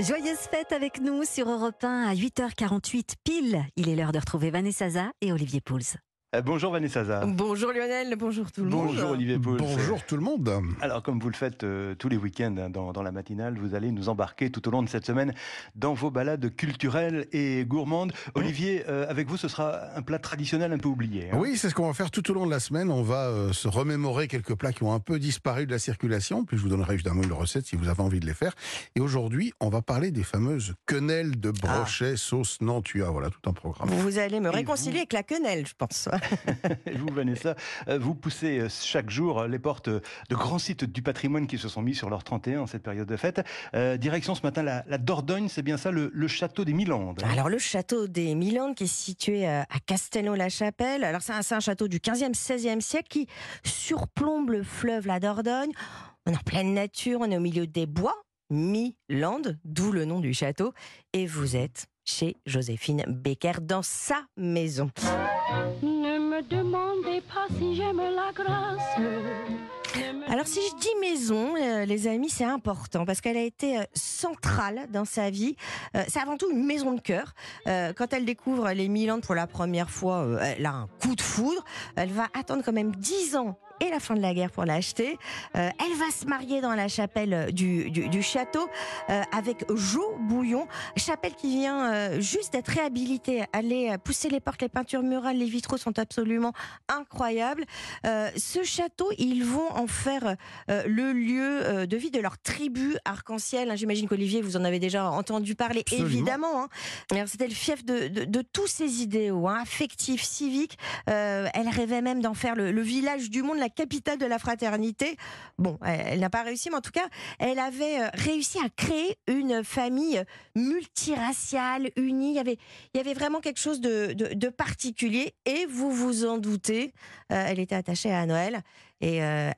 Joyeuse fête avec nous sur Europe 1 à 8h48 pile. Il est l'heure de retrouver Vanessa Zaza et Olivier Pouls. Euh, bonjour Vanessa. Bonjour Lionel, bonjour tout le monde. Bonjour Olivier Pouls. Bonjour tout le monde. Alors comme vous le faites euh, tous les week-ends hein, dans, dans, la matinale, vous allez nous embarquer tout au long de cette semaine dans vos balades culturelles et gourmandes. Olivier, euh, avec vous, ce sera un plat traditionnel un peu oublié. Hein. Oui, c'est ce qu'on va faire tout au long de la semaine. On va euh, se remémorer quelques plats qui ont un peu disparu de la circulation. Puis je vous donnerai évidemment une recette si vous avez envie de les faire. Et aujourd'hui, on va parler des fameuses quenelles de brochet, ah. sauce Nantua. Voilà, tout un programme. Vous allez me réconcilier avec la quenelle, je pense. vous, Vanessa, euh, vous poussez euh, chaque jour les portes de grands sites du patrimoine qui se sont mis sur leur 31 en cette période de fête. Euh, direction ce matin la, Dordogne, c'est bien ça, le, château des Milandes. Alors le château des Milandes qui est situé à Castelnau-la-Chapelle. Alors c'est un, château du 15e, 16e siècle qui surplombe le fleuve la Dordogne. On est en pleine nature, on est au milieu des bois, Milande, d'où le nom du château. Et vous êtes chez Joséphine Becker dans sa maison. Ne me demandez pas si j'aime la grâce. Alors si je dis maison, euh, les amis, c'est important parce qu'elle a été euh, centrale dans sa vie. Euh, c'est avant tout une maison de cœur. quand elle découvre les Milan pour la première fois, elle a un coup de foudre. Elle va attendre quand même dix ans et la fin de la guerre pour l'acheter. Euh, elle va se marier dans la chapelle du, du, château euh, avec Jo Bouillon, chapelle qui vient euh, juste d'être réhabilitée. Allez pousser les portes, les peintures murales, les vitraux sont absolument incroyables. ce château, ils vont en faire le lieu de vie de leur tribu arc-en-ciel. Hein, j'imagine qu'Olivier, vous en avez déjà entendu parler, évidemment. Hein. C'était le fief de, de, tous ces idéaux, hein, affectifs, civiques. elle rêvait même d'en faire le, le village du monde, la capitale de la fraternité. Bon, elle, n'a pas réussi, mais en tout cas, elle avait euh, réussi à créer une famille multiraciale, unie. Il y avait, il y avait vraiment quelque chose de, particulier. Et vous vous en doutez, euh, elle était attachée à Noël. Et euh,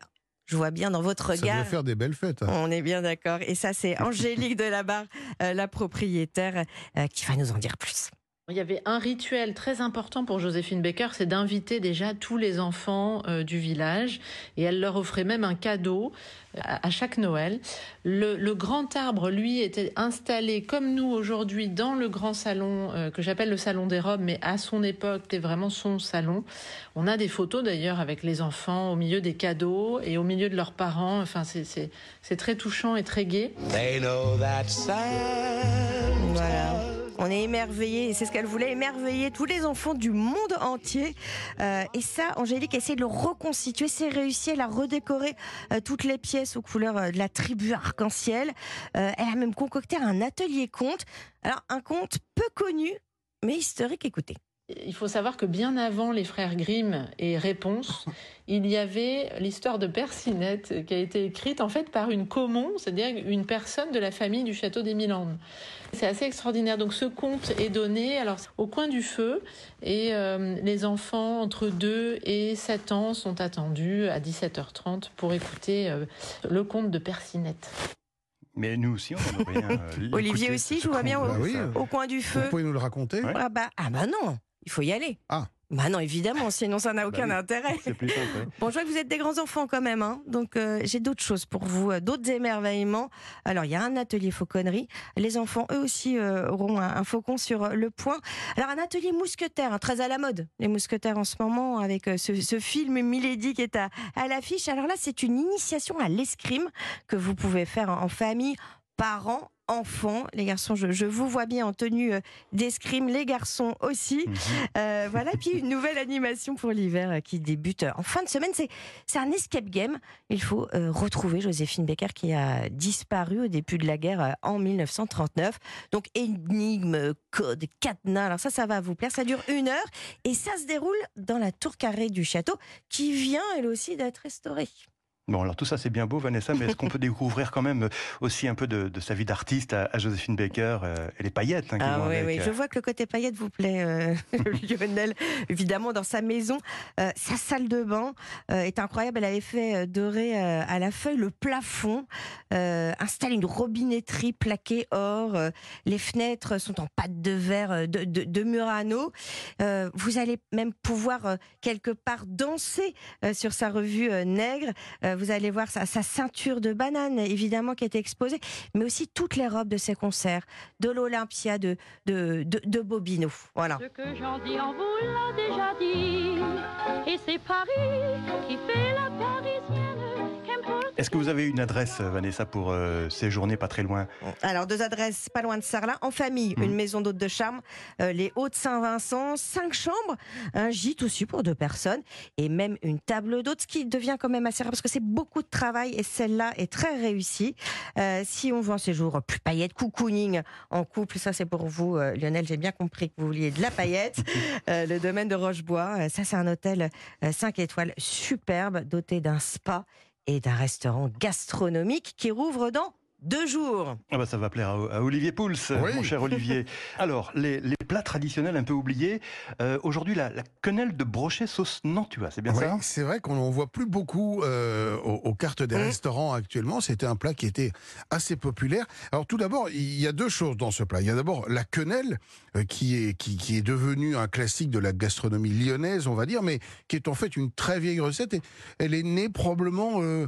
je vois bien dans votre regard. Ça faire des belles fêtes. Hein. On est bien d'accord. Et ça, c'est Angélique Delabarre, la propriétaire, qui va nous en dire plus. Il y avait un rituel très important pour Joséphine Baker, c'est d'inviter déjà tous les enfants euh, du village et elle leur offrait même un cadeau euh, à, chaque Noël. Le, grand arbre, lui, était installé comme nous aujourd'hui dans le grand salon euh, que j'appelle le salon des robes, mais à son époque, c'était vraiment son salon. On a des photos d'ailleurs avec les enfants au milieu des cadeaux et au milieu de leurs parents. Enfin, c'est très touchant et très gai. Voilà. On est émerveillés, et c'est ce qu'elle voulait, émerveiller tous les enfants du monde entier. Euh, et ça, Angélique essaie de le reconstituer, c'est réussi, elle a redécoré euh, toutes les pièces aux couleurs euh, de la tribu arc-en-ciel. elle a même concocté un atelier conte. Alors, un conte peu connu, mais historique, écoutez. Il faut savoir que bien avant les frères Grimm et Réponse, il y avait l'histoire de Percinette qui a été écrite en fait par une common, c'est-à-dire une personne de la famille du château des Milandes. C'est assez extraordinaire. Donc ce conte est donné alors au coin du feu et euh, les enfants entre 2 et 7 ans sont attendus à 17h30 pour écouter euh, le conte de Percinette. Mais nous aussi, on aurait bien. Euh, Olivier aussi, je vois bien au, coin du feu. Vous pouvez nous le raconter ah, bah, ah bah non il faut y aller. Ah. Bah non, évidemment, sinon ça n'a bah aucun intérêt. Plus simple. Bon, je vois que vous êtes des grands enfants quand même, hein. donc euh, j'ai d'autres choses pour vous, euh, d'autres émerveillements. Alors, il y a un atelier fauconnerie. Les enfants, eux aussi, euh, auront un, faucon sur le point. Alors, un atelier mousquetaire, hein, très à la mode, les mousquetaires en ce moment, avec ce, film Milady qui est à, à l'affiche. Alors là, c'est une initiation à l'escrime que vous pouvez faire en famille, parents, enfants. Les garçons, je, vous vois bien en tenue euh, d'escrime, les garçons aussi. Mhm. Euh, voilà, puis une nouvelle animation pour l'hiver euh, qui débute en fin de semaine. C'est un escape game. Il faut retrouver Joséphine Becker qui a disparu au début de la guerre en 1939. Donc énigme, code, cadenas. Alors ça, ça va vous plaire. Ça dure une heure et ça se déroule dans la tour carrée du château qui vient elle aussi d'être restaurée. Bon, alors tout ça c'est bien beau, Vanessa, mais est-ce qu'on peut découvrir quand même aussi un peu de, sa vie d'artiste à, Joséphine Baker euh, et les paillettes hein, qui ah, oui, oui, je vois que le côté paillettes vous plaît, euh, Lionel. Évidemment, dans sa maison, euh, sa salle de bain est incroyable. Elle avait fait dorer à la feuille le plafond, installe une robinetterie plaquée or. les fenêtres sont en pâte de verre de, de Murano. vous allez même pouvoir quelque part danser sur sa revue Nègre vous allez voir sa, sa ceinture de banane, évidemment, qui était exposée, mais aussi toutes les robes de ses concerts, de l'Olympia, de, de, de, de Bobino. Voilà. Ce que j'en dis, on vous l'a déjà dit. Et c'est Paris qui fait la parisienne. Est-ce que vous avez une adresse, Vanessa, pour euh, séjourner pas très loin? Alors, deux adresses pas loin de Sarlat, en famille, Mhm. une maison d'hôtes de charme, euh, les Hauts-de-Saint-Vincent, cinq chambres, un gîte aussi pour deux personnes, et même une table d'hôtes, ce qui devient quand même assez rare parce que c'est beaucoup de travail et celle-là est très réussie. Euh, si on veut un séjour plus paillette, cocooning en couple, ça c'est pour vous, euh, Lionel, j'ai bien compris que vous vouliez de la paillette. Euh, le domaine de Rochebois, euh, ça c'est un hôtel 5 étoiles superbe, doté d'un spa et d'un restaurant gastronomique qui rouvre dans deux jours. Ah bah ça va plaire à, à Olivier Pouls, Oui. mon cher Olivier. Alors, les, les plats traditionnels un peu oubliés. Euh, Aujourd'hui, la, la quenelle de brochet sauce Nantua, c'est bien Oui, ça? c'est vrai qu'on n'en voit plus beaucoup euh, aux, aux cartes des Mm. restaurants actuellement. C'était un plat qui était assez populaire. Alors tout d'abord, il y a deux choses dans ce plat. Il y a d'abord la quenelle, euh, qui est qui, qui est devenue un classique de la gastronomie lyonnaise, on va dire, mais qui est en fait une très vieille recette. Et elle est née probablement euh,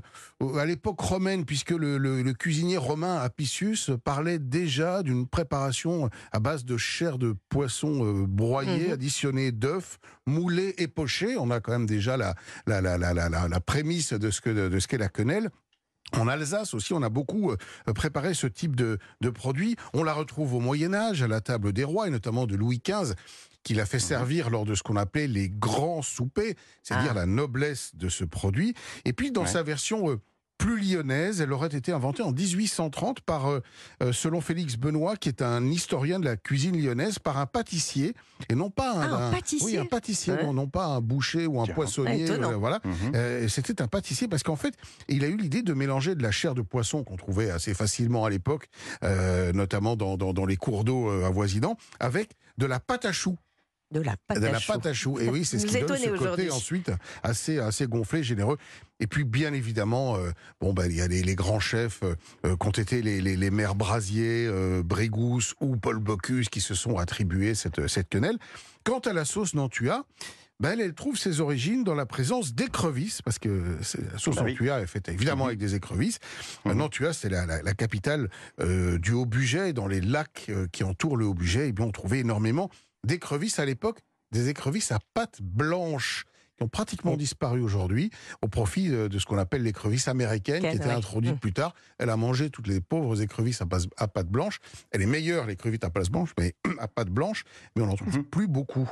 à l'époque romaine, puisque le, le- le cuisinier romain Apicius parlait déjà d'une préparation à base de chair de poisson euh, broyée, Mhm. additionnée d'œufs, moulés et pochés. On a quand même déjà la, la, la, la, la, prémisse de ce que de ce qu'est la quenelle. En Alsace aussi, on a beaucoup euh, préparé ce type de, de produit. On la retrouve au Moyen Âge, à la table des rois, et notamment de Louis XV, qui l'a fait servir lors de ce qu'on appelait les grands soupers, c'est-à-dire Ah. la noblesse de ce produit. Et puis, dans Ouais. sa version euh, plus lyonnaise, elle aurait été inventée en 1830 par, euh, euh, selon Félix Benoît, qui est un historien de la cuisine lyonnaise, par un pâtissier, et non pas un... Ah, un un- pâtissier Oui, un pâtissier, Ouais. non, non pas un boucher ou un Tiens. poissonnier. Ah, euh, voilà. Mhm. Euh, C'était un pâtissier parce qu'en fait, il a eu l'idée de mélanger de la chair de poisson qu'on trouvait assez facilement à l'époque, euh, notamment dans, dans, dans les cours d'eau avoisinants, avec de la pâte à choux. De la pâte de à la choux. pâte à choux. Et oui, c'est ce Vous qui donne étonnez ce côté ensuite assez, assez gonflé, généreux. Et puis, bien évidemment, euh, bon, ben, il y a les, les grands chefs euh, euh, qui ont été les, les, les maires Brasier, euh, Brégousse ou Paul Bocuse qui se sont attribués cette, cette quenelle. Quant à la sauce Nantua, ben, elle, trouve ses origines dans la présence d'écrevisses, parce que c'est- la sauce Bah oui. Nantua est faite évidemment avec des écrevisses. Euh, Mhm. Nantua, c'est la, la, la capitale euh, du Haut-Bugey, et dans les lacs euh, qui entourent le Haut-Bugey, eh bien, on trouvait énormément d'écrevisses à l'époque, des écrevisses à pattes blanches qui ont pratiquement Oui. disparu aujourd'hui au profit de ce qu'on appelle l'écrevisse américaine qui Quelle, était ouais. introduite Mm. plus tard. Elle a mangé toutes les pauvres écrevisses à, passe- à pattes blanches. Elle est meilleure, l'écrevisse à pattes blanches, mais à pattes blanches, mais on n'en trouve Mhm. plus beaucoup.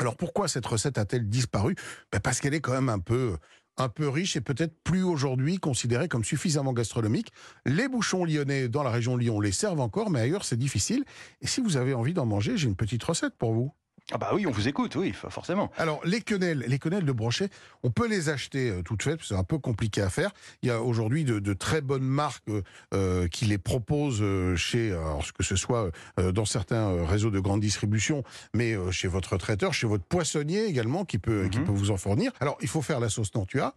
Alors pourquoi cette recette a-t-elle disparu? Ben Parce qu'elle est quand même un peu un peu riche et peut-être plus aujourd'hui considérée comme suffisamment gastronomique. Les bouchons lyonnais dans la région Lyon les servent encore, mais ailleurs c'est difficile. Et si vous avez envie d'en manger, j'ai une petite recette pour vous. Ah bah oui, on vous écoute, oui, forcément. Alors, les quenelles, les quenelles de brochet, on peut les acheter euh, toutes faites, c'est un peu compliqué à faire. Il y a aujourd'hui de, de très bonnes marques euh, euh, qui les proposent euh, chez, alors, que ce soit dans certains réseaux de grande distribution, mais chez votre traiteur, chez votre poissonnier également, qui peut, qui Mhm. peut vous en fournir. Alors, il faut faire la sauce Nantua.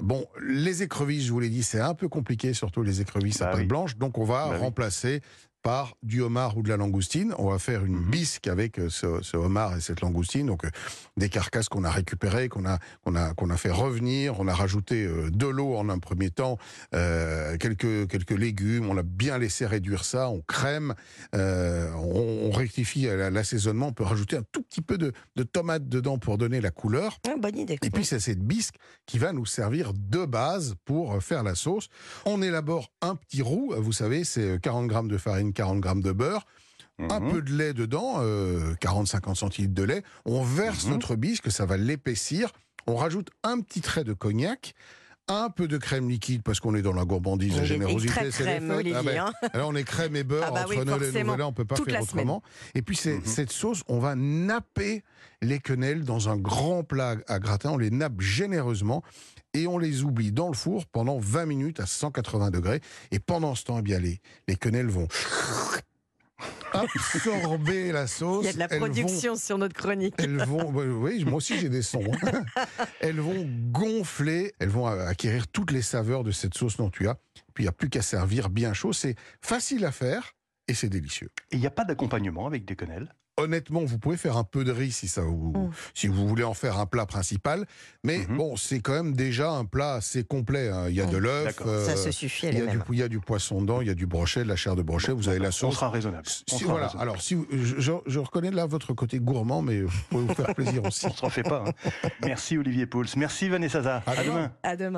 Bon, les écrevisses, je vous l'ai dit, c'est un peu compliqué, surtout les écrevisses à Bah oui. blanche. Donc, on va Bah remplacer par du homard ou de la langoustine. On va faire une Mhm. bisque avec euh, ce, ce homard et cette langoustine. Donc, euh, des carcasses qu'on a récupérées, qu'on a, qu'on a, qu'on a fait revenir. On a rajouté euh, de l'eau en un premier temps, euh, quelques, quelques légumes. On a bien laissé réduire ça. On crème, euh, on, on rectifie l'assaisonnement. On peut rajouter un tout petit peu de, de tomate dedans pour donner la couleur. Ah, bonne idée. Et puis c'est cette bisque qui va nous servir de base pour faire la sauce. On élabore un petit roux, vous savez, c'est euh, 40 grammes de farine, 40 grammes de beurre, un Mhm. peu de lait dedans, 40-50 centilitres de lait. On verse Mhm. notre bisque, ça va l'épaissir. On rajoute un petit trait de cognac. Un peu de crème liquide parce qu'on est dans la gourmandise, la générosité, crème. Olivier. Ah ben, hein. alors on est crème et beurre Ah bah entre oui, Noël et forcément. Nouvel An, on peut pas faire autrement. Et puis c'est- Mhm. cette sauce, on va napper les quenelles dans un grand plat à gratin. On les nappe généreusement et on les oublie dans le four pendant 20 minutes à 180 degrés. Et pendant ce temps, eh bien les, les quenelles vont absorber la sauce. Il y a de la vont- production sur notre chronique. elles vont, oui, moi aussi j'ai des sons. hein. elles vont gonfler, elles vont acquérir toutes les saveurs de cette sauce Nantua. Puis il n'y a plus qu'à servir bien chaud. C'est facile à faire et c'est délicieux. Et il n'y a pas d'accompagnement avec des quenelles? Honnêtement, vous pouvez faire un peu de riz si ça vous, si vous voulez en faire un plat principal. Mais Mhm. bon, c'est quand même déjà un plat assez complet. hein. Il y a de l'œuf, euh, Ça se suffit il y, a du, elle-même. il y a du poisson dedans, il y a du brochet, de la chair de brochet. Vous avez la On sauce. sera raisonnable. On Si- sera voilà. raisonnable. Alors, si vous- je, je- reconnais là votre côté gourmand, mais vous pouvez vous faire plaisir aussi. On se refait pas. hein. Merci Olivier Pouls. Merci Vanessa Zah. À À demain. demain. À demain.